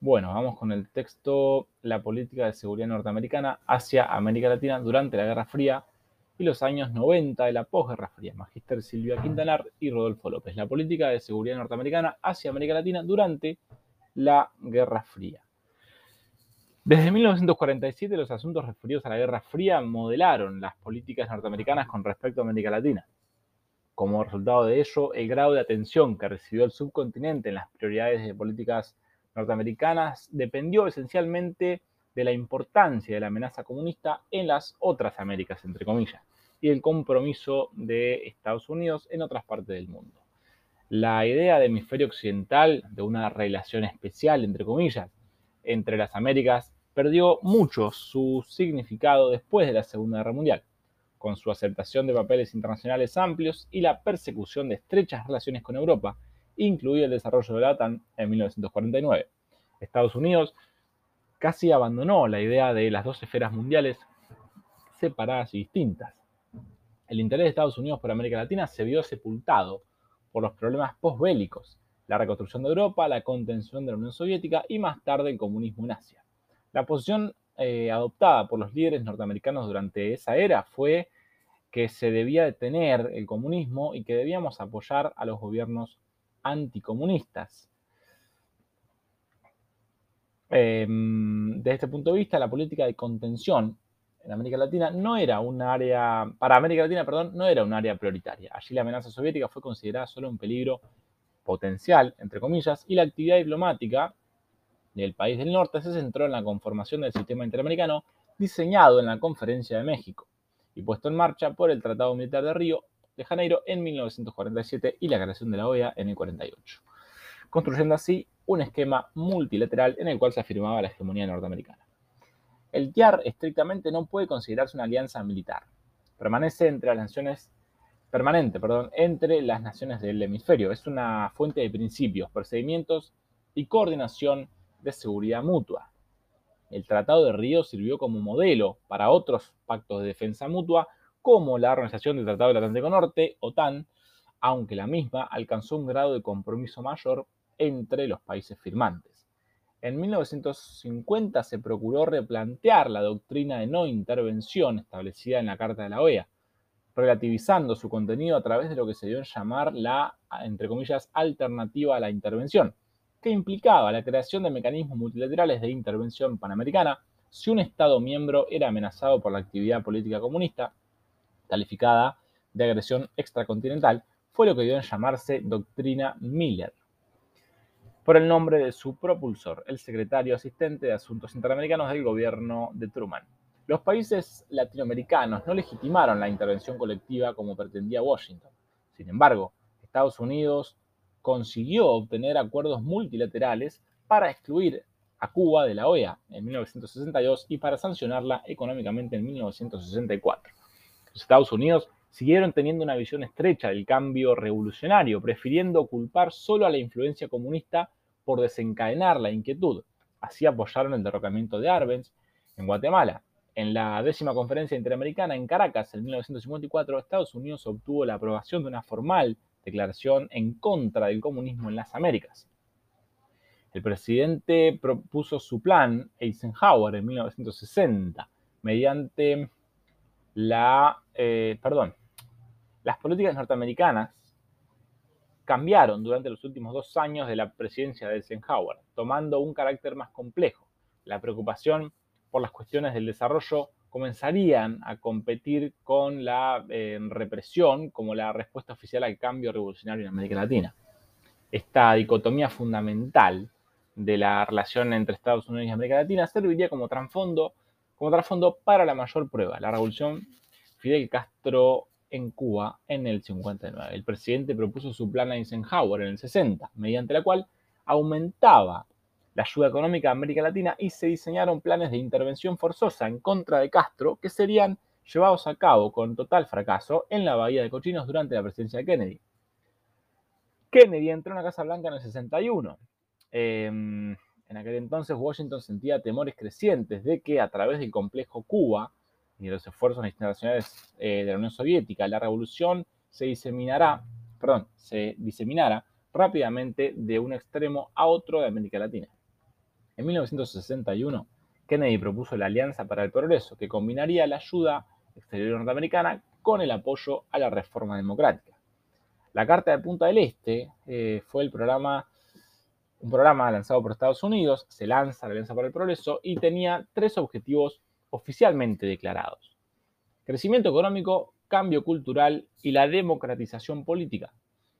Bueno, vamos con el texto La política de seguridad norteamericana hacia América Latina durante la Guerra Fría y los años 90 de la posguerra fría. Magister Silvia Quintanar y Rodolfo López. La política de seguridad norteamericana hacia América Latina durante la Guerra Fría. Desde 1947 los asuntos referidos a la Guerra Fría modelaron las políticas norteamericanas con respecto a América Latina. Como resultado de ello, el grado de atención que recibió el subcontinente en las prioridades de políticas norteamericanas dependió esencialmente de la importancia de la amenaza comunista en las otras Américas, entre comillas, y el compromiso de Estados Unidos en otras partes del mundo. La idea de hemisferio occidental, de una relación especial, entre comillas, entre las Américas, perdió mucho su significado después de la Segunda Guerra Mundial, con su aceptación de papeles internacionales amplios y la persecución de estrechas relaciones con Europa, incluido el desarrollo de la OTAN en 1949. Estados Unidos casi abandonó la idea de las dos esferas mundiales separadas y distintas. El interés de Estados Unidos por América Latina se vio sepultado por los problemas postbélicos, la reconstrucción de Europa, la contención de la Unión Soviética y más tarde el comunismo en Asia. La posición eh, adoptada por los líderes norteamericanos durante esa era fue que se debía detener el comunismo y que debíamos apoyar a los gobiernos anticomunistas. Em, desde este punto de vista, la política de contención en América Latina no era un área, para América Latina, perdón, no era un área prioritaria. Allí la amenaza soviética fue considerada solo un peligro potencial, entre comillas, y la actividad diplomática del país del norte se centró en la conformación del sistema interamericano diseñado en la Conferencia de México y puesto en marcha por el Tratado Militar de Río de Janeiro en 1947 y la creación de la OEA en el 48, construyendo así un esquema multilateral en el cual se afirmaba la hegemonía norteamericana. El TIAR estrictamente no puede considerarse una alianza militar. Permanece entre las naciones permanente, perdón, entre las naciones del hemisferio. Es una fuente de principios, procedimientos y coordinación de seguridad mutua. El Tratado de Río sirvió como modelo para otros pactos de defensa mutua, como la Organización del Tratado del Atlántico Norte, OTAN, aunque la misma alcanzó un grado de compromiso mayor entre los países firmantes. En 1950 se procuró replantear la doctrina de no intervención establecida en la Carta de la OEA, relativizando su contenido a través de lo que se dio en llamar la, entre comillas, alternativa a la intervención, que implicaba la creación de mecanismos multilaterales de intervención panamericana si un Estado miembro era amenazado por la actividad política comunista, calificada de agresión extracontinental, fue lo que dio en llamarse Doctrina Miller, por el nombre de su propulsor, el secretario asistente de Asuntos Interamericanos del gobierno de Truman. Los países latinoamericanos no legitimaron la intervención colectiva como pretendía Washington. Sin embargo, Estados Unidos consiguió obtener acuerdos multilaterales para excluir a Cuba de la OEA en 1962 y para sancionarla económicamente en 1964. Estados Unidos siguieron teniendo una visión estrecha del cambio revolucionario, prefiriendo culpar solo a la influencia comunista por desencadenar la inquietud. Así apoyaron el derrocamiento de Arbenz en Guatemala. En la décima conferencia interamericana en Caracas en 1954, Estados Unidos obtuvo la aprobación de una formal declaración en contra del comunismo en las Américas. El presidente propuso su plan Eisenhower en 1960 mediante la, eh, perdón, las políticas norteamericanas cambiaron durante los últimos dos años de la presidencia de Eisenhower, tomando un carácter más complejo. La preocupación por las cuestiones del desarrollo comenzarían a competir con la eh, represión como la respuesta oficial al cambio revolucionario en América Latina. Esta dicotomía fundamental de la relación entre Estados Unidos y América Latina serviría como trasfondo, como trasfondo para la mayor prueba, la revolución Fidel Castro en Cuba en el 59. El presidente propuso su plan Eisenhower en el 60, mediante la cual aumentaba la ayuda económica a América Latina y se diseñaron planes de intervención forzosa en contra de Castro que serían llevados a cabo con total fracaso en la Bahía de Cochinos durante la presidencia de Kennedy. Kennedy entró en la Casa Blanca en el 61. Em, en aquel entonces Washington sentía temores crecientes de que a través del complejo Cuba y de los esfuerzos internacionales eh, de la Unión Soviética, la revolución se diseminará, perdón, se diseminará rápidamente de un extremo a otro de América Latina. En 1961, Kennedy propuso la Alianza para el Progreso, que combinaría la ayuda exterior norteamericana con el apoyo a la reforma democrática. La Carta de Punta del Este eh, fue el programa, un programa lanzado por Estados Unidos, se lanza la Alianza para el Progreso y tenía tres objetivos oficialmente declarados. Crecimiento económico, cambio cultural y la democratización política.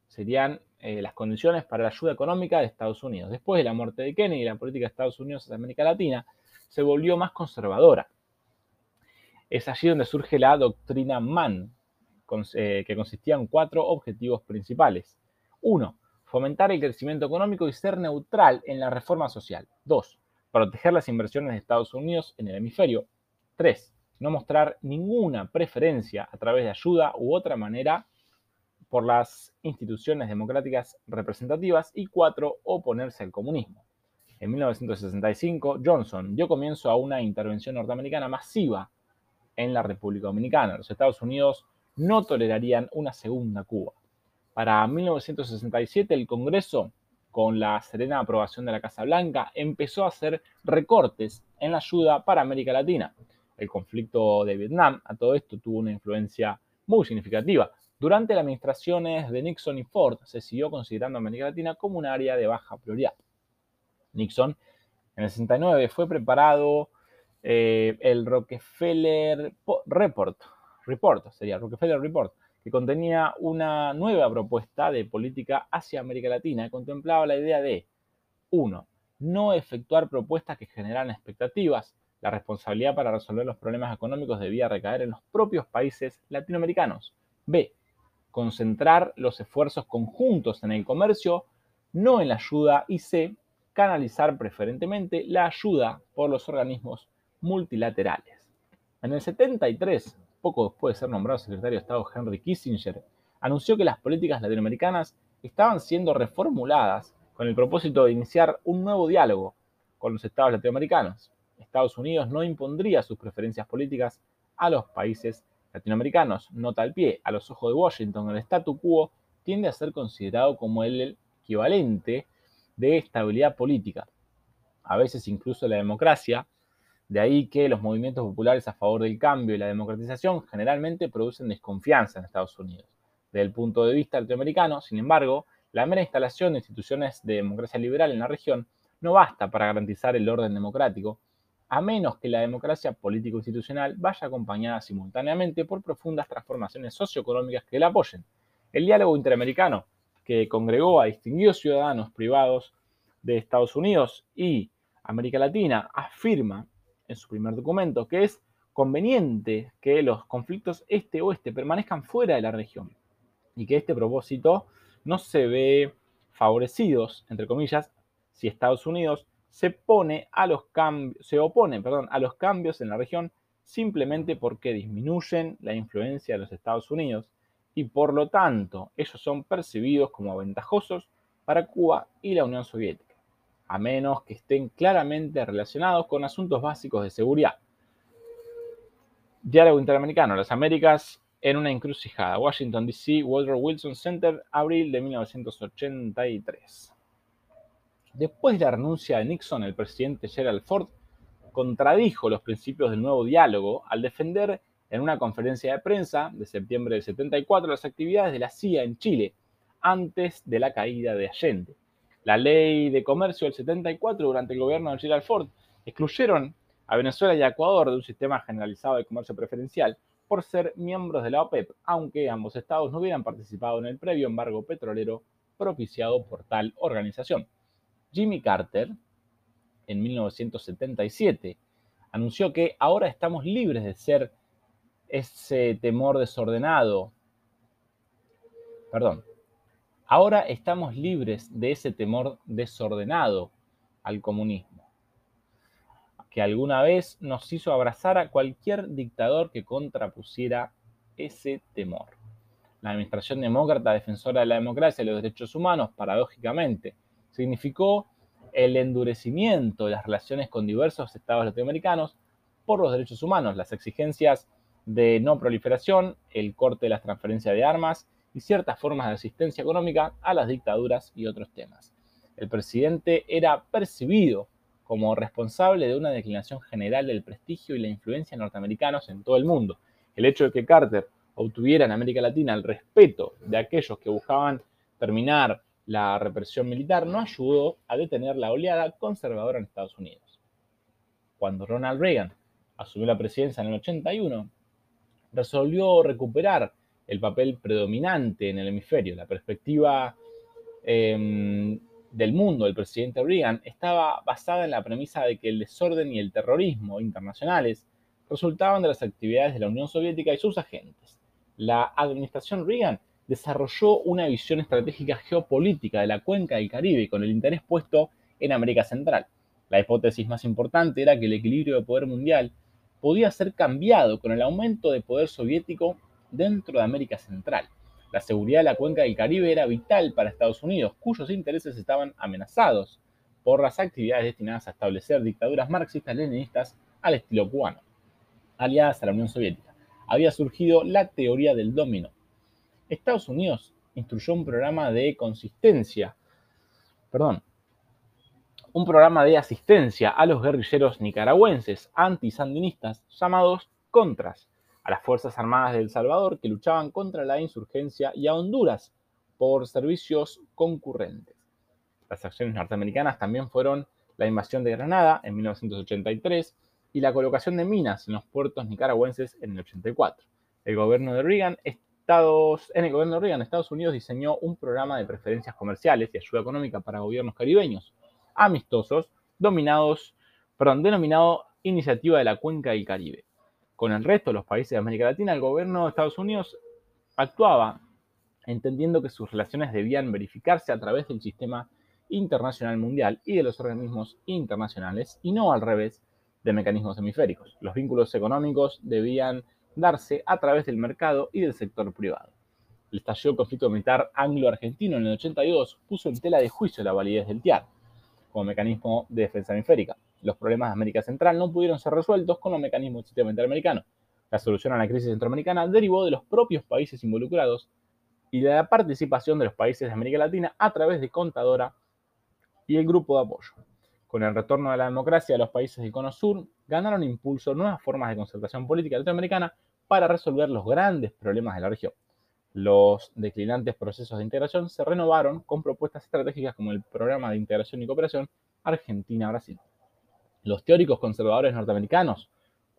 Serían eh, las condiciones para la ayuda económica de Estados Unidos. Después de la muerte de Kennedy, la política de Estados Unidos hacia América Latina se volvió más conservadora. Es allí donde surge la doctrina Mann, eh, que consistía en cuatro objetivos principales. Uno, fomentar el crecimiento económico y ser neutral en la reforma social. Dos, proteger las inversiones de Estados Unidos en el hemisferio. Tres, no mostrar ninguna preferencia a través de ayuda u otra manera por las instituciones democráticas representativas. Y cuatro, oponerse al comunismo. En 1965, Johnson dio comienzo a una intervención norteamericana masiva en la República Dominicana. Los Estados Unidos no tolerarían una segunda Cuba. Para 1967, el Congreso, con la serena aprobación de la Casa Blanca, empezó a hacer recortes en la ayuda para América Latina. El conflicto de Vietnam a todo esto tuvo una influencia muy significativa. Durante las administraciones de Nixon y Ford se siguió considerando América Latina como un área de baja prioridad. Nixon en el 69 fue preparado eh, el Rockefeller Report, Report, sería Rockefeller Report, que contenía una nueva propuesta de política hacia América Latina y contemplaba la idea de, uno, no efectuar propuestas que generan expectativas. La responsabilidad para resolver los problemas económicos debía recaer en los propios países latinoamericanos. B. Concentrar los esfuerzos conjuntos en el comercio, no en la ayuda. Y C. Canalizar preferentemente la ayuda por los organismos multilaterales. En el 73, poco después de ser nombrado secretario de Estado Henry Kissinger, anunció que las políticas latinoamericanas estaban siendo reformuladas con el propósito de iniciar un nuevo diálogo con los estados latinoamericanos. Estados Unidos no impondría sus preferencias políticas a los países latinoamericanos. Nota al pie, a los ojos de Washington, el statu quo tiende a ser considerado como el equivalente de estabilidad política. A veces incluso la democracia de ahí que los movimientos populares a favor del cambio y la democratización generalmente producen desconfianza en Estados Unidos. Desde el punto de vista latinoamericano, sin embargo, la mera instalación de instituciones de democracia liberal en la región no basta para garantizar el orden democrático, a menos que la democracia político-institucional vaya acompañada simultáneamente por profundas transformaciones socioeconómicas que la apoyen. El diálogo interamericano, que congregó a distinguidos ciudadanos privados de Estados Unidos y América Latina, afirma en su primer documento, que es conveniente que los conflictos este-oeste permanezcan fuera de la región y que este propósito no se ve favorecidos, entre comillas, si Estados Unidos se, pone a los se opone perdón, a los cambios en la región simplemente porque disminuyen la influencia de los Estados Unidos y por lo tanto ellos son percibidos como ventajosos para Cuba y la Unión Soviética a menos que estén claramente relacionados con asuntos básicos de seguridad. Diálogo Interamericano, las Américas en una encrucijada. Washington, D.C., Woodrow Wilson Center, abril de 1983. Después de la renuncia de Nixon, el presidente Gerald Ford contradijo los principios del nuevo diálogo al defender en una conferencia de prensa de septiembre del 74 las actividades de la CIA en Chile antes de la caída de Allende la ley de comercio del 74 durante el gobierno de Gerald Ford excluyeron a Venezuela y a Ecuador de un sistema generalizado de comercio preferencial por ser miembros de la OPEP, aunque ambos estados no hubieran participado en el previo embargo petrolero propiciado por tal organización. Jimmy Carter, en 1977, anunció que ahora estamos libres de ser ese temor desordenado, perdón, Ahora estamos libres de ese temor desordenado al comunismo, que alguna vez nos hizo abrazar a cualquier dictador que contrapusiera ese temor. La administración demócrata defensora de la democracia y los derechos humanos, paradójicamente, significó el endurecimiento de las relaciones con diversos estados latinoamericanos por los derechos humanos, las exigencias de no proliferación, el corte de las transferencias de armas y ciertas formas de asistencia económica a las dictaduras y otros temas. El presidente era percibido como responsable de una declinación general del prestigio y la influencia norteamericanos en todo el mundo. El hecho de que Carter obtuviera en América Latina el respeto de aquellos que buscaban terminar la represión militar no ayudó a detener la oleada conservadora en Estados Unidos. Cuando Ronald Reagan asumió la presidencia en el 81, resolvió recuperar el papel predominante en el hemisferio. La perspectiva em, del mundo del presidente Reagan estaba basada en la premisa de que el desorden y el terrorismo internacionales resultaban de las actividades de la Unión Soviética y sus agentes. La administración Reagan desarrolló una visión estratégica geopolítica de la cuenca del Caribe con el interés puesto en América Central. La hipótesis más importante era que el equilibrio de poder mundial podía ser cambiado con el aumento de poder soviético dentro de América Central. La seguridad de la cuenca del Caribe era vital para Estados Unidos, cuyos intereses estaban amenazados por las actividades destinadas a establecer dictaduras marxistas-leninistas al estilo cubano, aliadas a la Unión Soviética. Había surgido la teoría del domino. Estados Unidos instruyó un programa de consistencia, perdón, un programa de asistencia a los guerrilleros nicaragüenses antisandinistas llamados Contras, a las Fuerzas Armadas de El Salvador que luchaban contra la insurgencia y a Honduras por servicios concurrentes. Las acciones norteamericanas también fueron la invasión de Granada en 1983 y la colocación de minas en los puertos nicaragüenses en el 84. El gobierno de Reagan, Estados, en el gobierno de Reagan, Estados Unidos diseñó un programa de preferencias comerciales y ayuda económica para gobiernos caribeños amistosos dominados, perdón, denominado Iniciativa de la Cuenca del Caribe con el resto de los países de América Latina, el gobierno de Estados Unidos actuaba entendiendo que sus relaciones debían verificarse a través del sistema internacional mundial y de los organismos internacionales y no al revés de mecanismos hemisféricos. Los vínculos económicos debían darse a través del mercado y del sector privado. El estallido conflicto militar anglo-argentino en el 82 puso en tela de juicio la validez del TIAR como mecanismo de defensa hemisférica los problemas de América Central no pudieron ser resueltos con los mecanismos del sistema interamericano. La solución a la crisis centroamericana derivó de los propios países involucrados y de la participación de los países de América Latina a través de Contadora y el grupo de apoyo. Con el retorno de la democracia de los países del Cono Sur, ganaron impulso nuevas formas de concertación política latinoamericana para resolver los grandes problemas de la región. Los declinantes procesos de integración se renovaron con propuestas estratégicas como el Programa de Integración y Cooperación Argentina-Brasil. Los teóricos conservadores norteamericanos,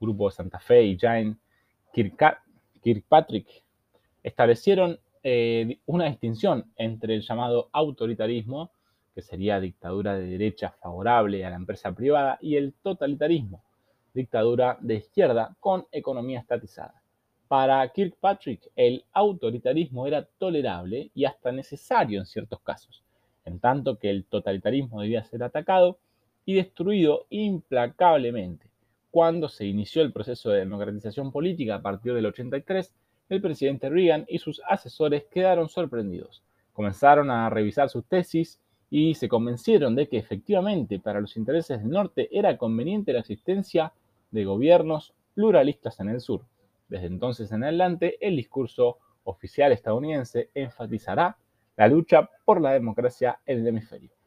Grupo de Santa Fe y Jane Kirkpatrick, establecieron eh, una distinción entre el llamado autoritarismo, que sería dictadura de derecha favorable a la empresa privada, y el totalitarismo, dictadura de izquierda con economía estatizada. Para Kirkpatrick, el autoritarismo era tolerable y hasta necesario en ciertos casos, en tanto que el totalitarismo debía ser atacado y destruido implacablemente. Cuando se inició el proceso de democratización política a partir del 83, el presidente Reagan y sus asesores quedaron sorprendidos. Comenzaron a revisar sus tesis y se convencieron de que efectivamente para los intereses del norte era conveniente la existencia de gobiernos pluralistas en el sur. Desde entonces en adelante, el discurso oficial estadounidense enfatizará la lucha por la democracia en el hemisferio.